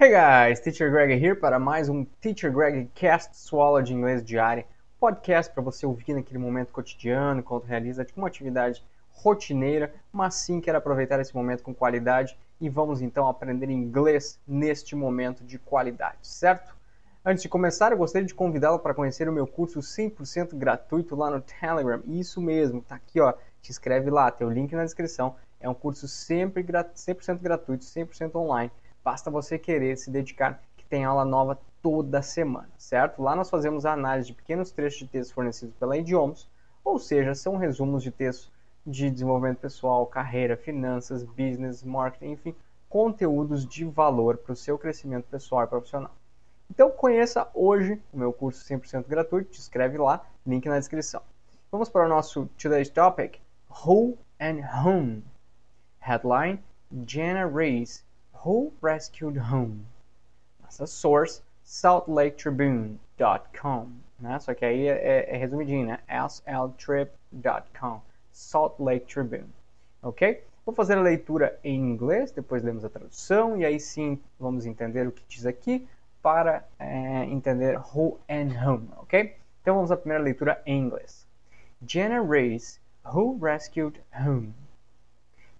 Hey guys, Teacher Greg here para mais um Teacher Greg Cast, sua aula de inglês diária, podcast para você ouvir naquele momento cotidiano, enquanto realiza tipo uma atividade rotineira, mas sim quer aproveitar esse momento com qualidade e vamos então aprender inglês neste momento de qualidade, certo? Antes de começar, eu gostaria de convidá-lo para conhecer o meu curso 100% gratuito lá no Telegram. Isso mesmo, tá aqui, ó. Te inscreve lá, tem o link na descrição. É um curso sempre 100% gratuito, 100% online Basta você querer se dedicar, que tem aula nova toda semana, certo? Lá nós fazemos a análise de pequenos trechos de texto fornecidos pela Idiomas, ou seja, são resumos de texto de desenvolvimento pessoal, carreira, finanças, business, marketing, enfim, conteúdos de valor para o seu crescimento pessoal e profissional. Então conheça hoje o meu curso 100% gratuito, te inscreve lá, link na descrição. Vamos para o nosso today's topic, Who and Whom. Headline, Jenna Reis Who Rescued Whom? Nossa source, saltlaketribune.com. Né? Só que aí é, é, é resumidinho, né? sltrip.com. Salt Lake Tribune. Ok? Vou fazer a leitura em inglês, depois lemos a tradução e aí sim vamos entender o que diz aqui para é, entender who and whom, ok? Então vamos à primeira leitura em inglês. Jenna Reis, who rescued whom?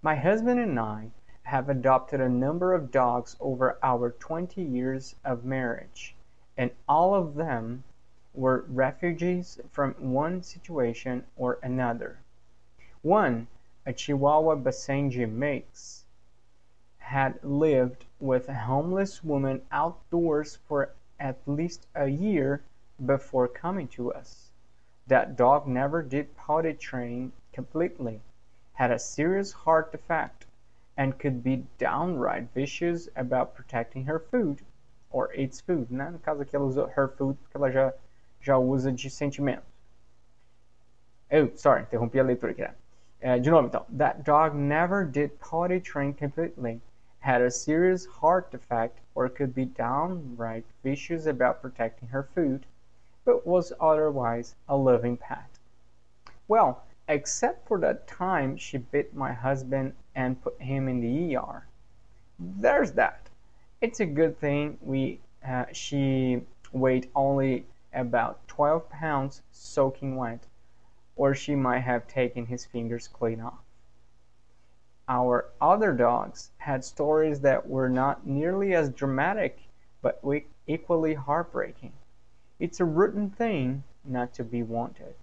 My husband and I have adopted a number of dogs over our 20 years of marriage, and all of them were refugees from one situation or another. One, a Chihuahua Basenji mix, had lived with a homeless woman outdoors for at least a year before coming to us. That dog never did potty training completely, had a serious heart defect, and could be downright vicious about protecting her food, or its food, né? No caso aqui ela usa her food porque ela já, já usa de sentimento. Oh, sorry, interrompi a leitura aqui. Né? Uh, de novo, então. That dog never did potty train completely, had a serious heart defect, or could be downright vicious about protecting her food, but was otherwise a loving pet. Well, except for that time she bit my husband and put him in the ER. There's that. It's a good thing we uh, she weighed only about 12 pounds soaking wet, or she might have taken his fingers clean off. Our other dogs had stories that were not nearly as dramatic, but equally heartbreaking. It's a rotten thing not to be wanted.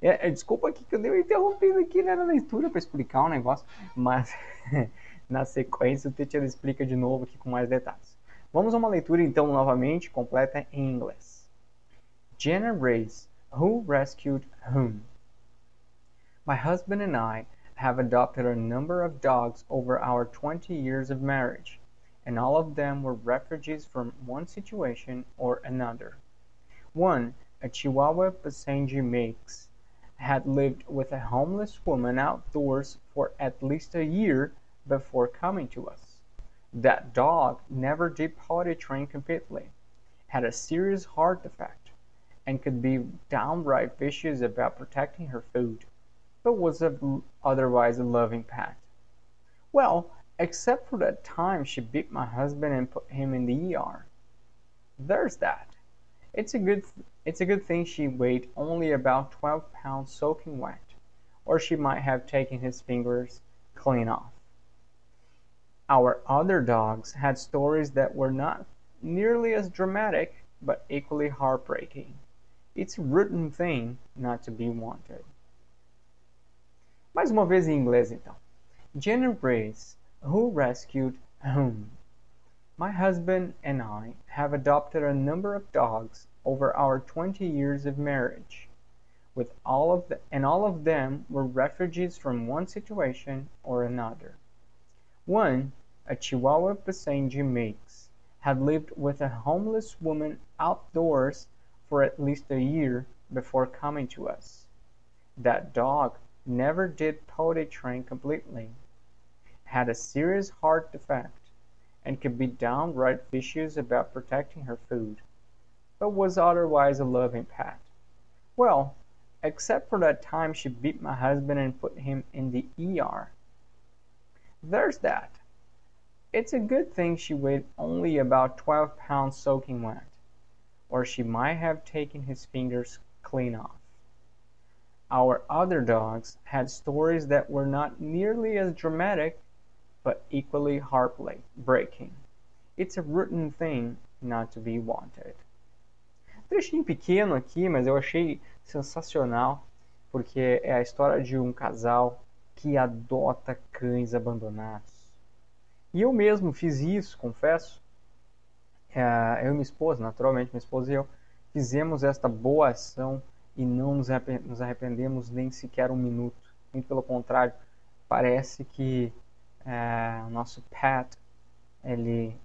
É, é, desculpa aqui que eu dei uma interrompida aqui né, na leitura para explicar um negócio, mas na sequência o teacher explica de novo aqui com mais detalhes. Vamos a uma leitura então novamente completa em inglês. Jenna Race, Who Rescued Whom? My husband and I have adopted a number of dogs over our 20 years of marriage, and all of them were refugees from one situation or another. One, a Chihuahua Basenji mix, had lived with a homeless woman outdoors for at least a year before coming to us. That dog never did potty train completely, had a serious heart defect, and could be downright vicious about protecting her food, but was a, otherwise a loving pet. Well, except for that time she beat my husband and put him in the ER. There's that. It's a good it's a good thing she weighed only about 12 pounds soaking wet, or she might have taken his fingers clean off. Our other dogs had stories that were not nearly as dramatic, but equally heartbreaking. It's a rotten thing not to be wanted. Mais uma vez em inglês então. Jenna Brace, who rescued whom? My husband and I have adopted a number of dogs over our 20 years of marriage, with all of the, and all of them were refugees from one situation or another. One, a Chihuahua Basenji mix, had lived with a homeless woman outdoors for at least a year before coming to us. That dog never did potty train completely, had a serious heart defect, and could be downright vicious about protecting her food, but was otherwise a loving pet. Well, except for that time she beat my husband and put him in the ER. There's that. It's a good thing she weighed only about 12 pounds soaking wet, or she might have taken his fingers clean off. Our other dogs had stories that were not nearly as dramatic, but equally heartbreaking. It's a rotten thing not to be wanted. Trechinho pequeno aqui, mas eu achei sensacional, porque é a história de um casal que adota cães abandonados. E eu mesmo fiz isso, confesso. É, eu e minha esposa, naturalmente, minha esposa e eu, fizemos esta boa ação e não nos arrependemos nem sequer um minuto. Muito pelo contrário, parece que é, o nosso pet ele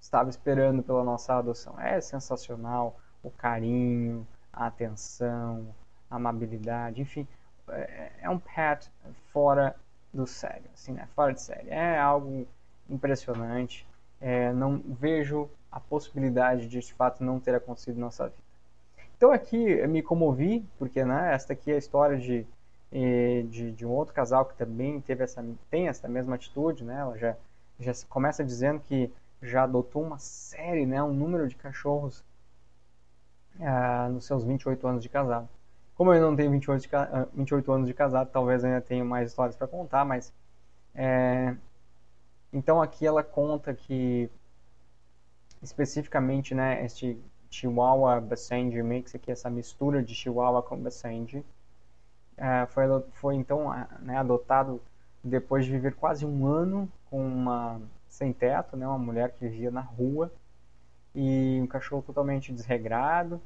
estava esperando pela nossa adoção. É sensacional o carinho, a atenção, a amabilidade, enfim, é, é um pet fora do sério, assim, né? Fora de série. É algo impressionante. É, não vejo a possibilidade de, de fato, não ter acontecido na nossa vida. Então aqui me comovi, porque né, esta aqui é a história de, de, de, um outro casal que também teve essa, tem essa mesma atitude, né? Ela já, já começa dizendo que já adotou uma série, né, um número de cachorros uh, nos seus 28 anos de casado. Como eu não tenho 28, de, 28 anos de casado, talvez ainda tenha mais histórias para contar, mas. É... Então aqui ela conta que especificamente, né, este Chihuahua Basenji Mix aqui, essa mistura de Chihuahua com Basenji, é, foi, foi então né, adotado depois de viver quase um ano com uma sem teto, né, uma mulher que vivia na rua e um cachorro totalmente desregrado,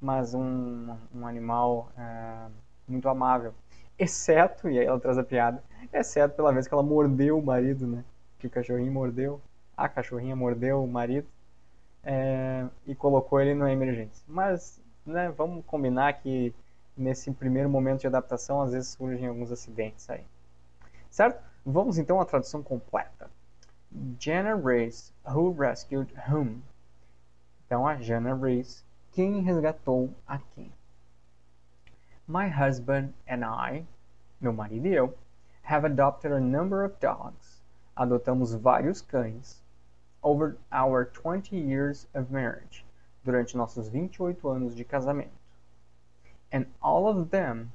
mas um, um animal é, muito amável. Exceto, e aí ela traz a piada, exceto pela vez que ela mordeu o marido, né? Que o cachorrinho mordeu, a cachorrinha mordeu o marido é, e colocou ele na emergência. Mas, né, vamos combinar que nesse primeiro momento de adaptação, às vezes surgem alguns acidentes aí. Certo? Vamos então à tradução completa. Jenna Reese, who rescued whom? Então, a Jenna Reese quem resgatou a quem. My husband and I, meu marido e eu, have adopted a number of dogs. Adotamos vários cães over our 20 years of marriage, durante nossos 28 anos de casamento. And all of them,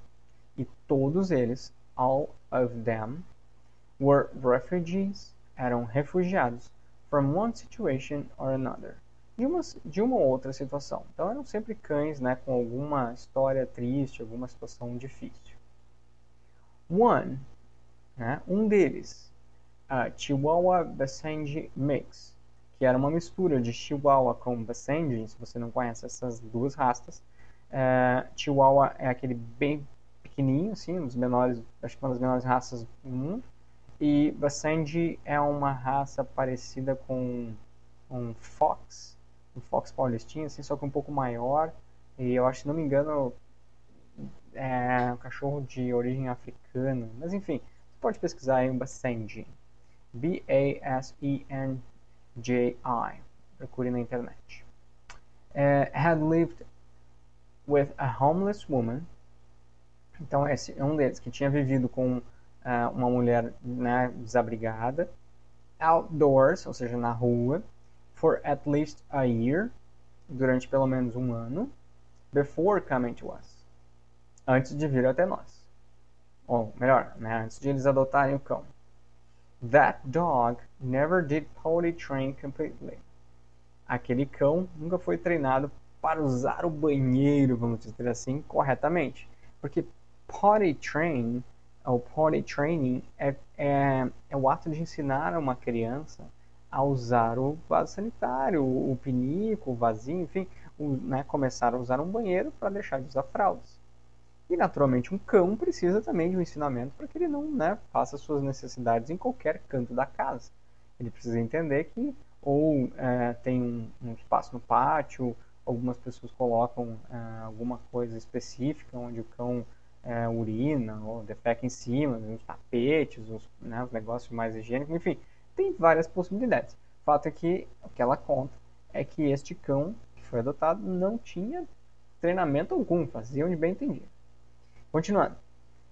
e todos eles, all of them, were refugees, eram refugiados from one situation or another de uma, de uma outra situação. Então eram sempre cães né, com alguma história triste, alguma situação difícil. One, né, um deles, a Chihuahua Basenji Mix, que era uma mistura de Chihuahua com Basenji, se você não conhece essas duas raças. É, Chihuahua é aquele bem pequenininho, assim, um dos menores, acho que uma das menores raças do mundo. E Basenji é uma raça parecida com um Fox, um Fox Paulistinha, assim, só que um pouco maior. E eu acho, se não me engano, é um cachorro de origem africana. Mas enfim, você pode pesquisar aí um Basenji. B-A-S-E-N-J-I. Procure na internet. Uh, had lived with a homeless woman. Então, esse é um deles que tinha vivido com uh, uma mulher né, desabrigada, outdoors, ou seja, na rua, for at least a year, durante pelo menos um ano, before coming to us, antes de vir até nós. Ou melhor, né, antes de eles adotarem o cão. That dog never did potty train completely. Aquele cão nunca foi treinado para usar o banheiro, vamos dizer assim, corretamente. Porque potty train, ou potty training, é, é, é o ato de ensinar a uma criança a usar o vaso sanitário, o pinico, o vasinho, enfim, o, né, começar a usar um banheiro para deixar de usar fraldas. E naturalmente um cão precisa também de um ensinamento para que ele não né, faça suas necessidades em qualquer canto da casa. Ele precisa entender que ou é, tem um, um, espaço no pátio, algumas pessoas colocam é, alguma coisa específica onde o cão é, urina ou defeca em cima, os tapetes, os, né, os negócios mais higiênicos, enfim, tem várias possibilidades. O fato é que o que ela conta é que este cão que foi adotado não tinha treinamento algum, fazia onde bem entendia. Continuando.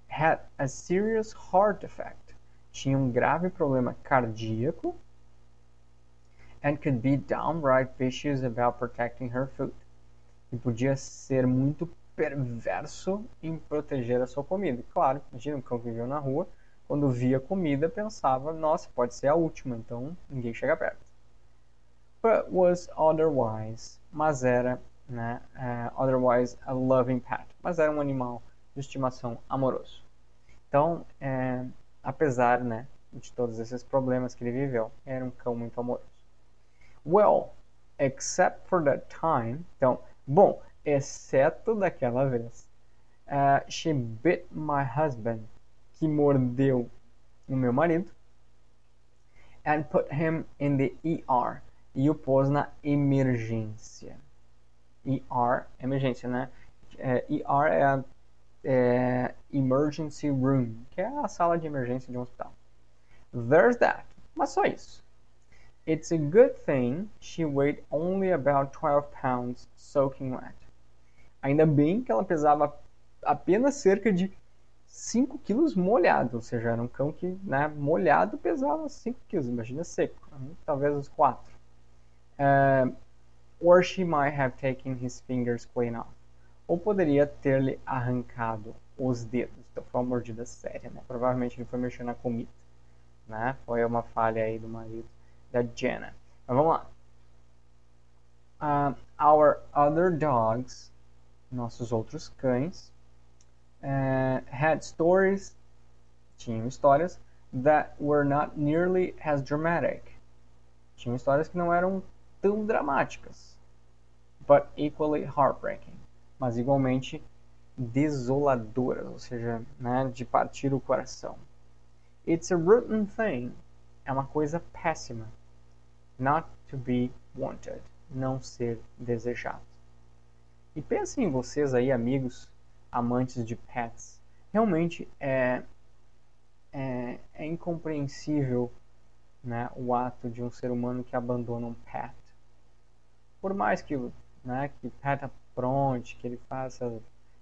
Had a serious heart defect. Tinha um grave problema cardíaco. and could be downright vicious about protecting her food. E podia ser muito perverso em proteger a sua comida. Claro, imagina um cão que viveu na rua, quando via comida pensava, nossa, pode ser a última, então ninguém chega perto. But was otherwise, mas era, né, uh, otherwise a loving pet, mas era um animal de estimação amoroso. Então, é, apesar, né, de todos esses problemas que ele viveu, era um cão muito amoroso. Well, except for that time, então, bom, exceto daquela vez. Uh, she bit my husband, que mordeu o meu marido, and put him in the ER, e o pôs na emergência. ER, emergência, né? É, ER é a é, Emergency Room, que é a sala de emergência de um hospital. There's that. Mas só isso. It's a good thing she weighed only about 12 pounds soaking wet. Ainda bem que ela pesava apenas cerca de 5 quilos molhado, ou seja, era um cão que né, molhado pesava 5 quilos, imagina seco, talvez uns 4. Uh, or she might have taken his fingers clean off. Ou poderia ter-lhe arrancado os dedos. Então foi uma mordida séria, né? Provavelmente ele foi mexer na comida, né? Foi uma falha aí do marido da Jenna. Mas vamos lá. Uh, our other dogs nossos outros cães uh, had stories, tinham histórias that were not nearly as dramatic. Tinham histórias que não eram tão dramáticas, but equally heartbreaking, mas igualmente desoladoras, ou seja, né, de partir o coração. It's a rotten thing, é uma coisa péssima, not to be wanted, não ser desejado. E pensem em vocês aí, amigos, amantes de pets. Realmente é, é, é incompreensível né, o ato de um ser humano que abandona um pet. Por mais que, né, que pet apronte, que ele faça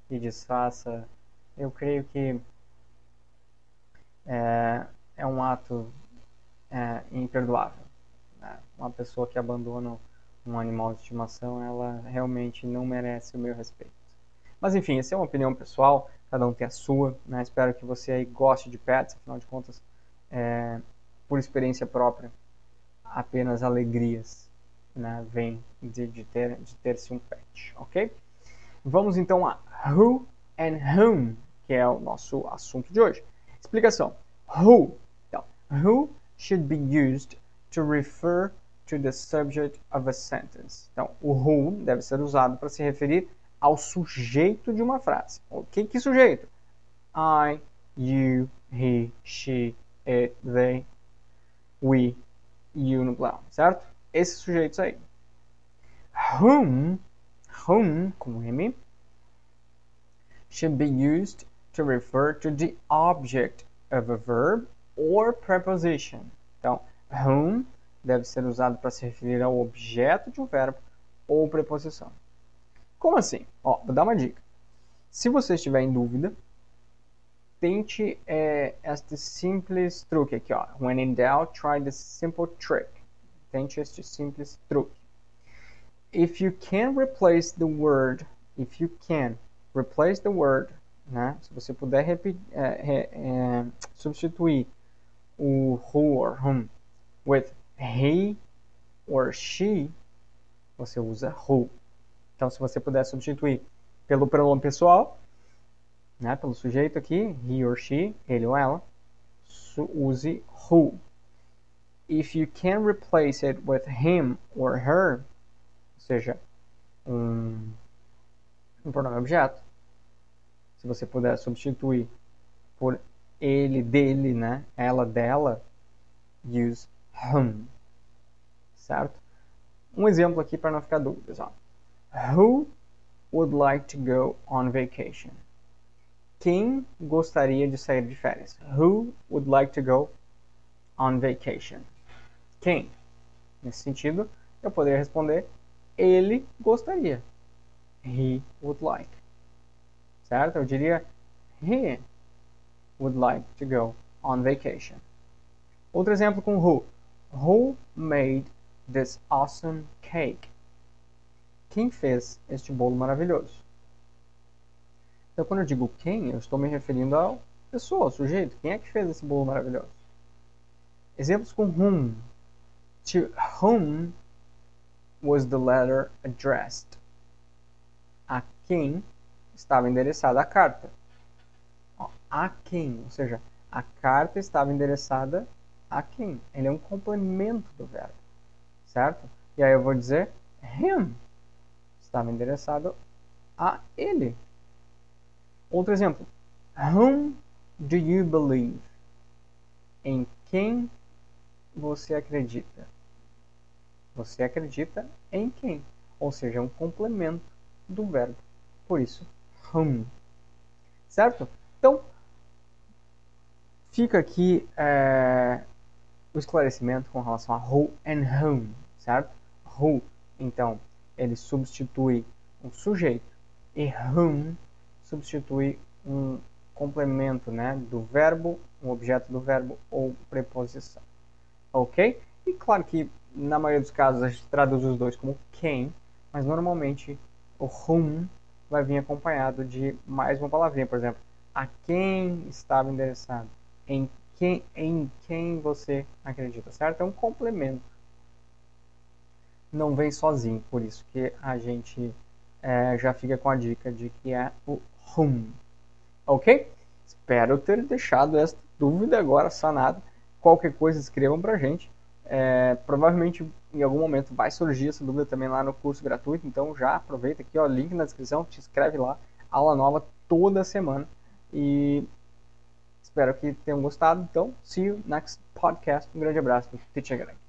e desfaça, eu creio que é, é um ato é, imperdoável. Né? Uma pessoa que abandona um animal de estimação, ela realmente não merece o meu respeito. Mas enfim, essa é uma opinião pessoal, cada um tem a sua. Né? Espero que você aí goste de pets, afinal de contas, é, por experiência própria, apenas alegrias né, vêm de, de ter de ter-se um pet, ok? Vamos então a who and whom, que é o nosso assunto de hoje. Explicação: who. Então, who should be used to refer to the subject of a sentence. Então, o who deve ser usado para se referir ao sujeito de uma frase. O que que sujeito? I, you, he, she, it, they, we, you no plural, certo? Esses sujeitos aí. Whom, whom, com M, should be used to refer to the object of a verb or preposition. Então, whom deve ser usado para se referir ao objeto de um verbo ou preposição. Como assim? Ó, vou dar uma dica. Se você estiver em dúvida, tente é, este simples truque aqui, ó. When in doubt, try the simple trick. Tente este simples truque. If you can replace the word, if you can replace the word, né? Se você puder é, é, substituir o who or whom with he or she, você usa who. Então, se você puder substituir pelo pronome pessoal, né, pelo sujeito aqui, he or she, ele ou ela, use who. If you can replace it with him or her, ou seja, um, um pronome objeto, se você puder substituir por ele, dele, né, ela, dela, use hum. Certo? Um exemplo aqui para não ficar dúvidas. Ó. Who would like to go on vacation? Quem gostaria de sair de férias? Who would like to go on vacation? Quem? Nesse sentido, eu poderia responder ele gostaria. He would like. Certo? Eu diria he would like to go on vacation. Outro exemplo com who. Who made this awesome cake? Quem fez este bolo maravilhoso? Então, quando eu digo quem, eu estou me referindo à pessoa, ao sujeito. Quem é que fez esse bolo maravilhoso? Exemplos com whom. To whom was the letter addressed? A quem estava endereçada a carta? A quem, ou seja, a carta estava endereçada a quem? Ele é um complemento do verbo, certo? E aí eu vou dizer him estava endereçado a ele. Outro exemplo. Whom do you believe? Em quem você acredita? Você acredita em quem? Ou seja, é um complemento do verbo. Por isso, whom. Certo? Então, fica aqui é, o esclarecimento com relação a who and whom, certo? Who, então, ele substitui um sujeito e whom substitui um complemento né, do verbo, um objeto do verbo ou preposição. Ok? E claro que na maioria dos casos a gente traduz os dois como quem, mas normalmente o whom vai vir acompanhado de mais uma palavrinha, por exemplo, a quem estava endereçado, em quem, em quem você acredita, certo? É um complemento não vem sozinho, por isso que a gente é, já fica com a dica de que é o whom. Ok? Espero ter deixado esta dúvida agora sanada. Qualquer coisa escrevam pra gente. É, provavelmente em algum momento vai surgir essa dúvida também lá no curso gratuito, então já aproveita aqui, ó, link na descrição, te inscreve lá, aula nova toda semana e espero que tenham gostado. Então, see you next podcast. Um grande abraço, Teacher Greg.